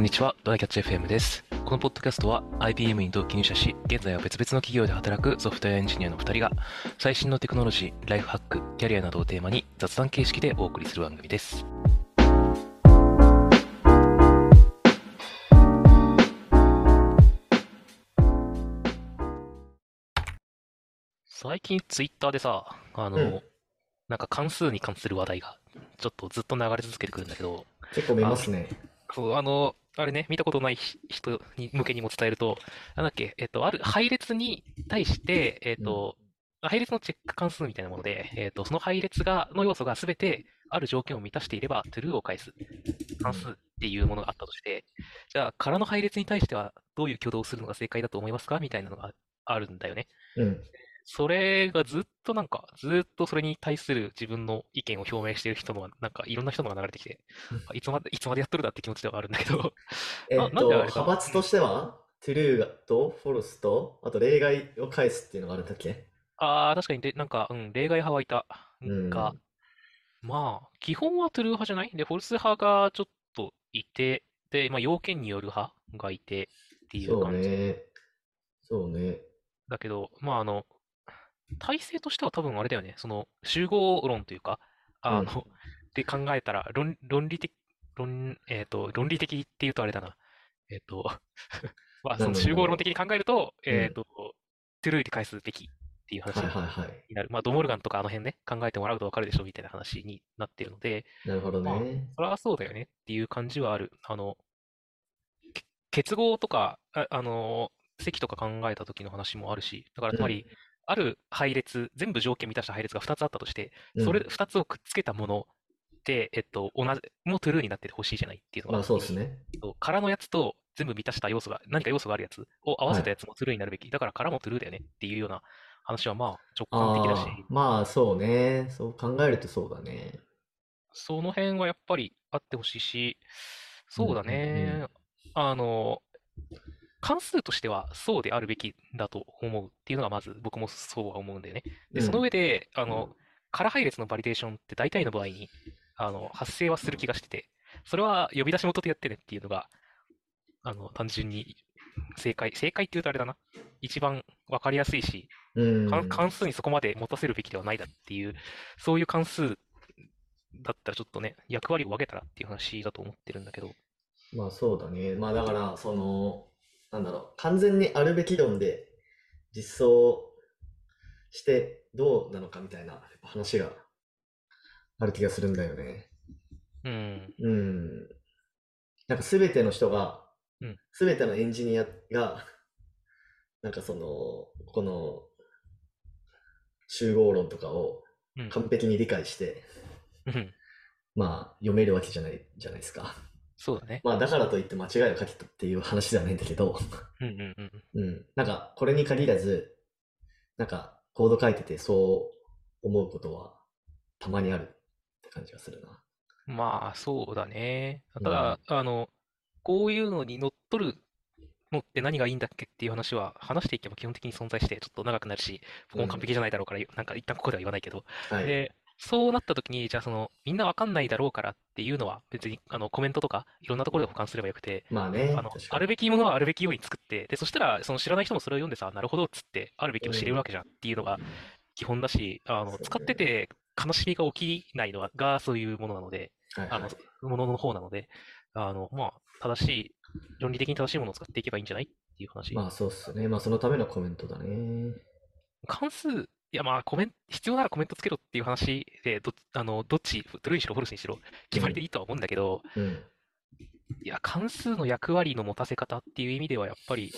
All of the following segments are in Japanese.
こんにちは、ドライキャッチ FM です。このポッドキャストは IBM に同期入社し、現在は別々の企業で働くソフトウェアエンジニアの2人が、最新のテクノロジー、ライフハック、キャリアなどをテーマに雑談形式でお送りする番組です。最近ツイッターでさ、あの、うんなんか関数に関する話題が、ちょっとずっと流れ続けてくるんだけど、結構見ますね。そう、あの、あれね、見たことないひ人に向けにも伝えると、なんだっけ、えっと、ある配列に対して、えっと、配列のチェック関数みたいなもので、えっと、その配列が、の要素がすべてある条件を満たしていれば、true を返す関数っていうものがあったとして、じゃあ、空の配列に対してはどういう挙動をするのが正解だと思いますか？みたいなのがあるんだよね。うん。それがずっとなんか、ずっとそれに対する自分の意見を表明している人のが、なんかいろんな人のが流れてきて、あいつまで、いつまでやっとるだって気持ちではあるんだけど、えっと、派閥としては、true と false と、あと例外を返すっていうのがあるんだっけ？ああ、確かにで、なんか、うん、例外派はいた。うん。が、まあ、基本は true 派じゃない？で、フォルス派がちょっといて、で、まあ、要件による派がいてっていうそう感じね。そうね。だけど、まあ、あの、体制としては多分あれだよね、その、集合論というか、あの、で考えたら、論、論理的、論、えっと、論理的っていうとあれだな。えっと、まあ、その集合論的に考えると、うんえっと、true で返すべきっていう話はいはいはい。になる。まあ、ドモルガンとかあの辺ね、考えてもらうとわかるでしょみたいな話になってるので、なるほどまあね。それはそうだよねっていう感じはある。あの、け結合とか、あ、あの、積とか考えた時の話もあるし、だからつまり、ある配列、全部条件満たした配列が2つあったとして、うんそれ2つをくっつけたもので、えっと、同じ、もう true になっててほしいじゃないっていうのが、まあそうですね。空のやつと全部満たした要素が、何か要素があるやつを合わせたやつも true になるべき。だから空も true だよねっていうような話はまあ直感的だし、まあそうね。そう考えるとそうだね。その辺はやっぱりあってほしいし、そうだうんうんうんね。あの、関数としてはそうであるべきだと思うっていうのがまず僕もそうは思うんだよね。で、うんその上で、あの、空配列のバリデーションって大体の場合に、あの、発生はする気がしてて、それは呼び出し元でやってねっていうのが、あの、単純に正解、正解って言うとあれだな。一番わかりやすいし、関数にそこまで持たせるべきではないだっていう、そういう関数だったらちょっとね、役割を分けたらっていう話だと思ってるんだけど、まあそうだね。まあだから、その、なんだろう、完全にあるべき論で実装してどうなのかみたいな話がある気がするんだよね。うん、うん。なんか全ての人がうん、全てのエンジニアが、なんかその、この集合論とかをうん、完璧に理解して、うん、まあ読めるわけじゃないじゃないですか。そうだね。まあだからといって間違いを書けたっていう話ではないんだけど、うん、うん、うん。うん。なんかこれに限らず、なんかコード書いててそう思うことはたまにあるって感じがするな。まあ、そうだね。ただ、あの、こういうのに乗っ取るのって何がいいんだっけっていう話は話していけば基本的に存在してちょっと長くなるし、僕も完璧じゃないだろうから、なんか一旦ここでは言わないけど、はい。で、そうなった時に、じゃあその、みんなわかんないだろうからっていうのは別にあのコメントとかいろんなところで保管すればよくて、まあね、あの、確かに。あるべきものはあるべきように作って、で、そしたら、その知らない人もそれを読んでさ、なるほどっつって、あるべきを知れるわけじゃんっていうのが基本だし、あの、そうね使ってて悲しみが起きないのは、がそういうものなので、あのはいはい、ものの方なので、あの、まあ、正しい、論理的に正しいものを使っていけばいいんじゃないっていう話。まあそうっすね。まあそのためのコメントだね。関数、いやまあコメント、必要ならコメントつけろっていう話で、ど、あの、どっち、トゥルーにしろフォルスにしろ、決まりでいいとは思うんだけど、うん。いや、関数の役割の持たせ方っていう意味では、やっぱり、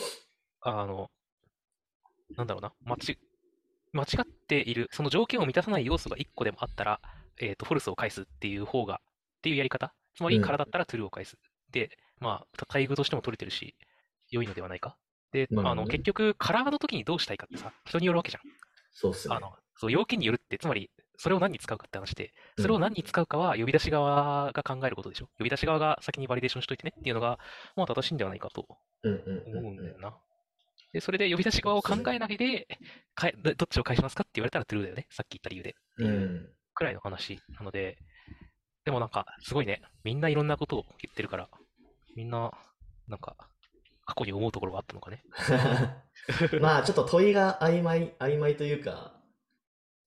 あの、なんだろうな、間違、間違っている、その条件を満たさない要素が1個でもあったら、えっと、フォルスを返すっていう方が、っていうやり方。つまり、うん空だったらトゥルーを返す。で、まあ、待遇としても取れてるし、良いのではないか。で、ああね結局、カラーの時にどうしたいかってさ、人によるわけじゃん。そうっすねあ。の、そう、要件によるって、つまり、それを何に使うかって話で、それをうん何に使うかは呼び出し側が考えることでしょ？呼び出し側が先にバリデーションしといてねっていうのが、まあ正しいんではないかとうんうんうん思うんだよな。で、それで呼び出し側を考えないで、かえどどっちを返しますかって言われたらトゥルーだよね。さっき言った理由で。うん。うん。くらいの話なので、でもなんか、すごいね。みんないろんなことを言ってるから、みんななんか、過去に思うところがあったのかね。まあちょっと問いが曖昧、曖昧というか、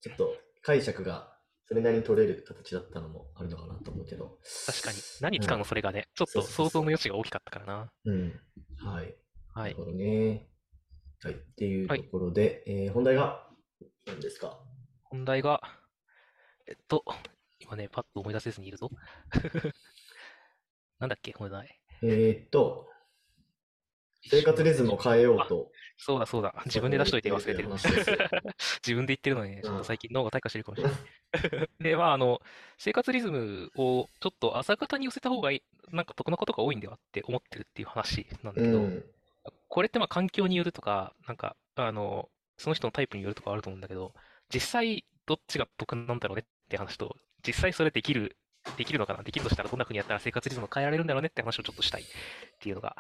ちょっと解釈がそれなりに取れる形だったのもあるのかなと思うけど。確かに。何使うのそれがね、ちょっと想像の余地が大きかったからな。うん。はい。はないる。ほどね。はい。っていうところで、えー本題が何ですか？本題が、えっと、今ね、パッと思い出せずにいるぞ。なんだっけ、本題。えーっと、生活リズムを変えようと。そうだそうだ。自分で出しといて忘れてる。自分で言ってるのにね、ちょっうんと最近脳が退化してるかもしれない。で、まあ、あの、生活リズムをちょっと朝方に寄せた方がいい、なんか得なことが多いんではって思ってるっていう話なんだけど、うん。これってまあ環境によるとか、なんか、あの、その人のタイプによるとかあると思うんだけど、実際どっちが得なんだろうねって話と、実際それできる、できるのかなできるとしたらどんな風にやったら生活リズムを変えられるんだろうねって話をちょっとしたいっていうのが。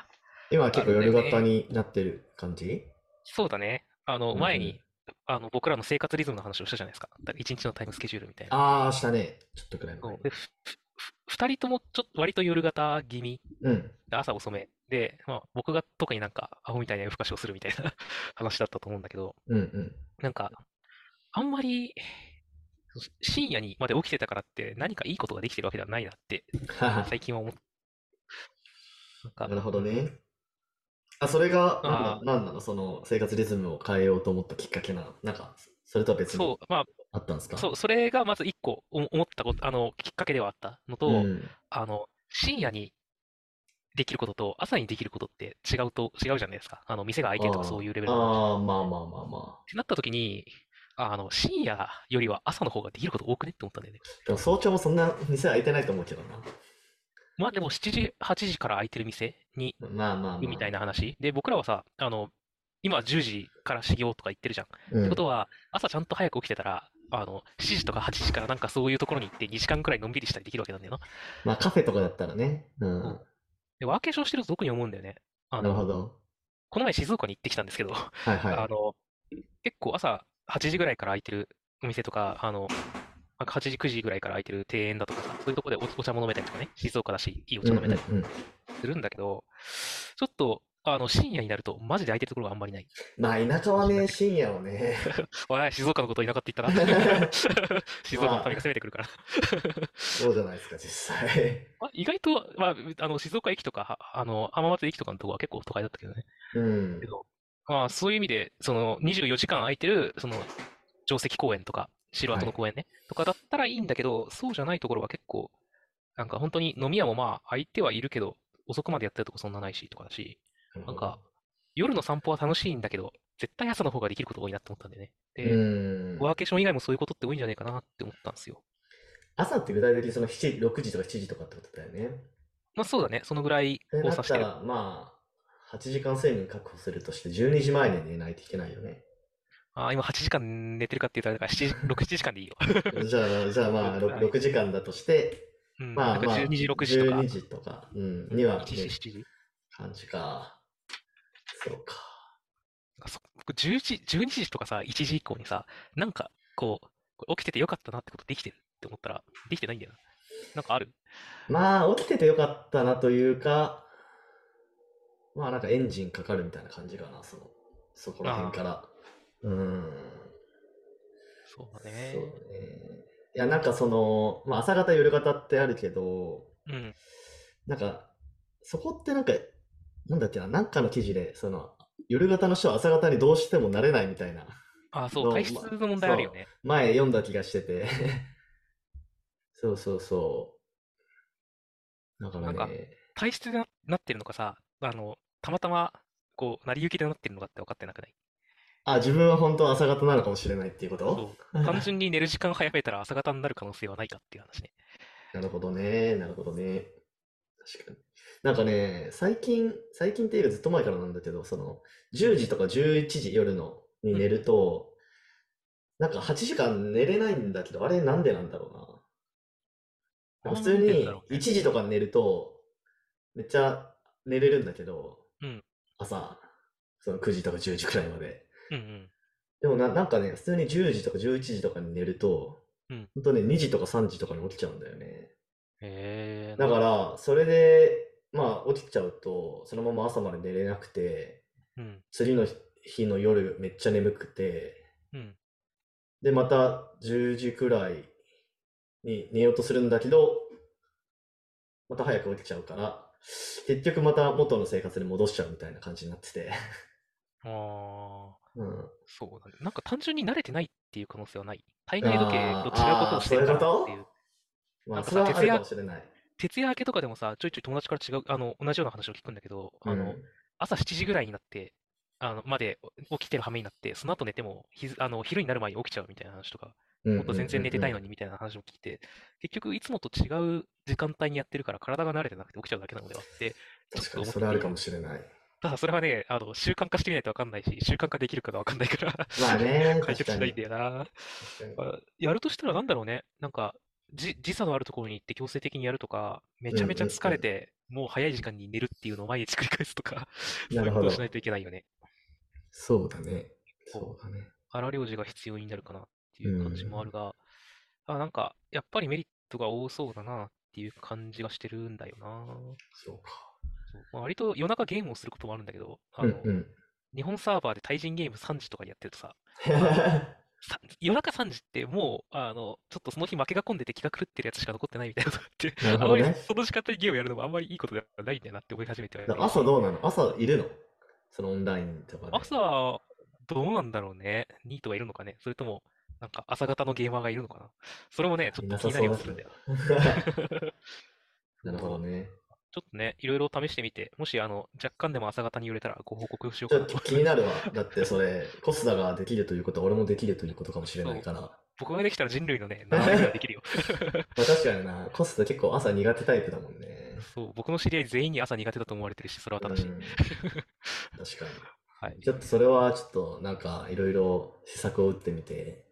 今は結構夜型になってる感じ？そうだね。あの、うん前に、あの、僕らの生活リズムの話をしたじゃないですか。一日のタイムスケジュールみたいな。ああ、したね。ちょっとくらい前そう。で、ふふふ二人ともちょっと割と夜型気味うん。で朝遅めで、まあ、僕が特になんかアホみたいな夜更かしをするみたいな話だったと思うんだけど、うんうん。なんか、あんまり深夜にまで起きてたからって何かいいことができてるわけではないなって最近は思っなんかなるほどね。あ、それが、なんあだなんなの？その生活リズムを変えようと思ったきっかけなのなんか、それとは別にそう、まあ、あったんですか？そう、それがまず一個お思ったこと、あの、きっかけではあったのと、うん。あの、深夜にできることと朝にできることって違うと、違うじゃないですか。あの、店が開いてるとかそういうレベルの話。ああ、まあまあまあまってなった時に、あの、深夜よりは朝の方ができること多くねって思ったんだよね。あ。でも早朝もそんな店開いてないと思うけどな。まあでも7時、8時から開いてる店にまあまあまあ。みたいな話。で、僕らはさ、あの、今10時から始業とか言ってるじゃん。うん。ってことは、朝ちゃんと早く起きてたら、あの、7時とか8時からなんかそういうところに行って2時間くらいのんびりしたりできるわけなんだよな。まあカフェとかだったらね。うん。うんで、ワーケーションしてると特に思うんだよね。あの、なるほど。この前静岡に行ってきたんですけど、はいはい。あの、結構朝8時ぐらいから開いてるお店とか、あの、8時、9時ぐらいから開いてる庭園だとかさ、そういうところでおお茶も飲めたりとかね、静岡だし、いいお茶飲めたりうんうんうんするんだけど、ちょっと、あの、深夜になると、マジで空いてるところがあんまりない。まあ田舎はね、深夜はね。おい、静岡のこと田舎って言ったら 静岡の民が攻めてくるから。そうじゃないですか、実際。まあ、意外と、まあ、あの、静岡駅とか、はあの、浜松駅とかのとこは結構都会だったけどね。うんけ。ど、まあ、そういう意味で、その、24時間空いてる、その、定石公園とか、城跡の公園ね、とかだったらいいんだけど、そうじゃないところは結構、なんか本当に飲み屋もまあ、空いてはいるけど、遅くまでやってるとこそんなないし、とかだし、なんか、夜の散歩は楽しいんだけど、絶対朝の方ができること多いなって思ったんでね。で、うん。ワーケーション以外もそういうことって多いんじゃないかなって思ったんですよ。朝って具体的にその7、6時とか7時とかってことだよね。まあそうだね、そのぐらいってを指したてる。なっら、まあ、8時間睡眠確保するとして、12時前に寝ないといけないよね。あー今8時間寝てるかって言ったら、7時、6、7時間でいいよ。じゃあ、じゃあまあ、はい 6, 6時間だとして、うん、まあまあ、なんか12時、6時とか。12時とか、うん、には、1時、ね、7時。感じか。そうか。そ僕10時、12時とかさ、1時以降にさ、なんか、こう、起きててよかったなってことできてるって思ったら、できてないんだよな。なんかある？まあ、起きててよかったなというか、まあなんかエンジンかかるみたいな感じかな、その、そこら辺から。うん。そうだそうね。ね。いや、なんかその、まあ朝方夜方ってあるけど、うん。なんか、そこってなんか、なんだっけな、なんかの記事で、その、夜型の人は朝方にどうしてもなれないみたいな、あ、そう、の体質の問題あるよね。前読んだ気がしてて。そうそうそう。だからなんかね、体質でななってるのかさ、あの、たまたま、こう、成り行きでなってるのかって分かってなくない？あ、自分は本当は朝方なのかもしれないっていうこと？そう。単純に寝る時間早めたら朝方になる可能性はないかっていう話ね。なるほどね、なるほどね。確かに。なんかね、最近、最近っていうかずっと前からなんだけど、その、10時とか11時夜のに寝ると、なんか8時間寝れないんだけど、あれなんでなんだろうな。普通にだろうね1時とかに寝ると、めっちゃ寝れるんだけど、うん朝、その9時とか10時くらいまで。うんうん。でもな、なんかね、普通に10時とか11時とかに寝ると、うん本当ね、2時とか3時とかに起きちゃうんだよね。へえ。だから、それで、まあ起きちゃうと、そのまま朝まで寝れなくて、うん。次の日の夜めっちゃ眠くて、うん。で、また10時くらいに寝ようとするんだけど、また早く起きちゃうから、結局また元の生活に戻しちゃうみたいな感じになってて。ああ、うん。そうだね。なんか単純に慣れてないっていう可能性はない。体内時計と違うことをしてるからっていう。まあ、なんかさ徹夜。徹夜明けとかでもさ、ちょいちょい友達から違う、あの、同じような話を聞くんだけど、あの、うん朝7時ぐらいになって、あの、まで起きてる羽目になって、その後寝ても、ひずあの、昼になる前に起きちゃうみたいな話とか、もっと全然寝てたいのにみたいな話を聞いて、結局いつもと違う時間帯にやってるから体が慣れてなくて起きちゃうだけなのではって、ちょっ確かにと思ってそれあるかもしれない。ただそれはね、あの、習慣化してみないとわかんないし、習慣化できるかがわかんないから、まあね、解決しないんだ。よな。やるとしたらなんだろうね。なんか、じ時差のあるところに行って強制的にやるとか、めちゃめちゃ疲れて、もう早い時間に寝るっていうのを毎日繰り返すとか、そうないうことをしないといけないよね。そうだね。そうだね。荒療治が必要になるかなっていう感じもあるが、あ、なんか、やっぱりメリットが多そうだなっていう感じがしてるんだよな。そうか。そうまあ、割と夜中ゲームをすることもあるんだけど、あの、うんうん。日本サーバーで対人ゲーム3時とかにやってるとさ、さ夜中3時ってもう、あの、ちょっとその日負けが込んでて気が狂ってるやつしか残ってないみたいなことがあって、あまりその時間帯にゲームやるのもあんまりいいことではないんだよなって思い始めて朝どうなの？朝いるの？そのオンラインとかで。朝、どうなんだろうね。ニートがいるのかね？それとも、なんか朝方のゲーマーがいるのかな？それもね、ちょいっと気になりはするんだよ。ど。なるほどね。ちょっとね、いろいろ試してみて、もし、あの、若干でも朝方に揺れたらご報告しようちょっかなと。と気になるわ。だってそれ、コスダができるということは俺もできるということかもしれないから。ま僕ができたら人類のね、7割ぐらいできるよ。あ確かにな、コスダ結構朝苦手タイプだもんね。そう、僕の知り合い全員に朝苦手だと思われてるし、それは正しい。うん確か はいに。。ちょっとそれはちょっとなんかいろいろ施策を打ってみて、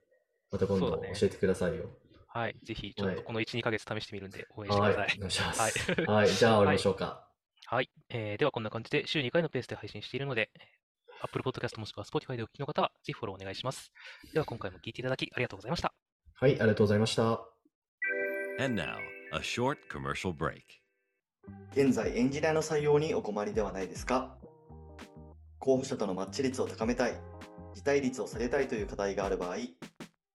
また今度教えてくださいよ。はい。ぜひ、ちょっはいとこの1、2ヶ月試してみるんで、応援してくはい、ださいお。願いしまはいす。はい、じゃあ終わりましょうか。はい。えーではこんな感じで週2回のペースで配信しているので、Apple Podcast もしくは Spotify でお聞きの方は、ぜひフォローお願いします。では今回も聞いていただきありがとうございました。はい、ありがとうございました。And now, a short commercial break. 現在エンジニアの採用にお困りではないですか？候補者とのマッチ率を高めたい、辞退率を下げたいという課題がある場合、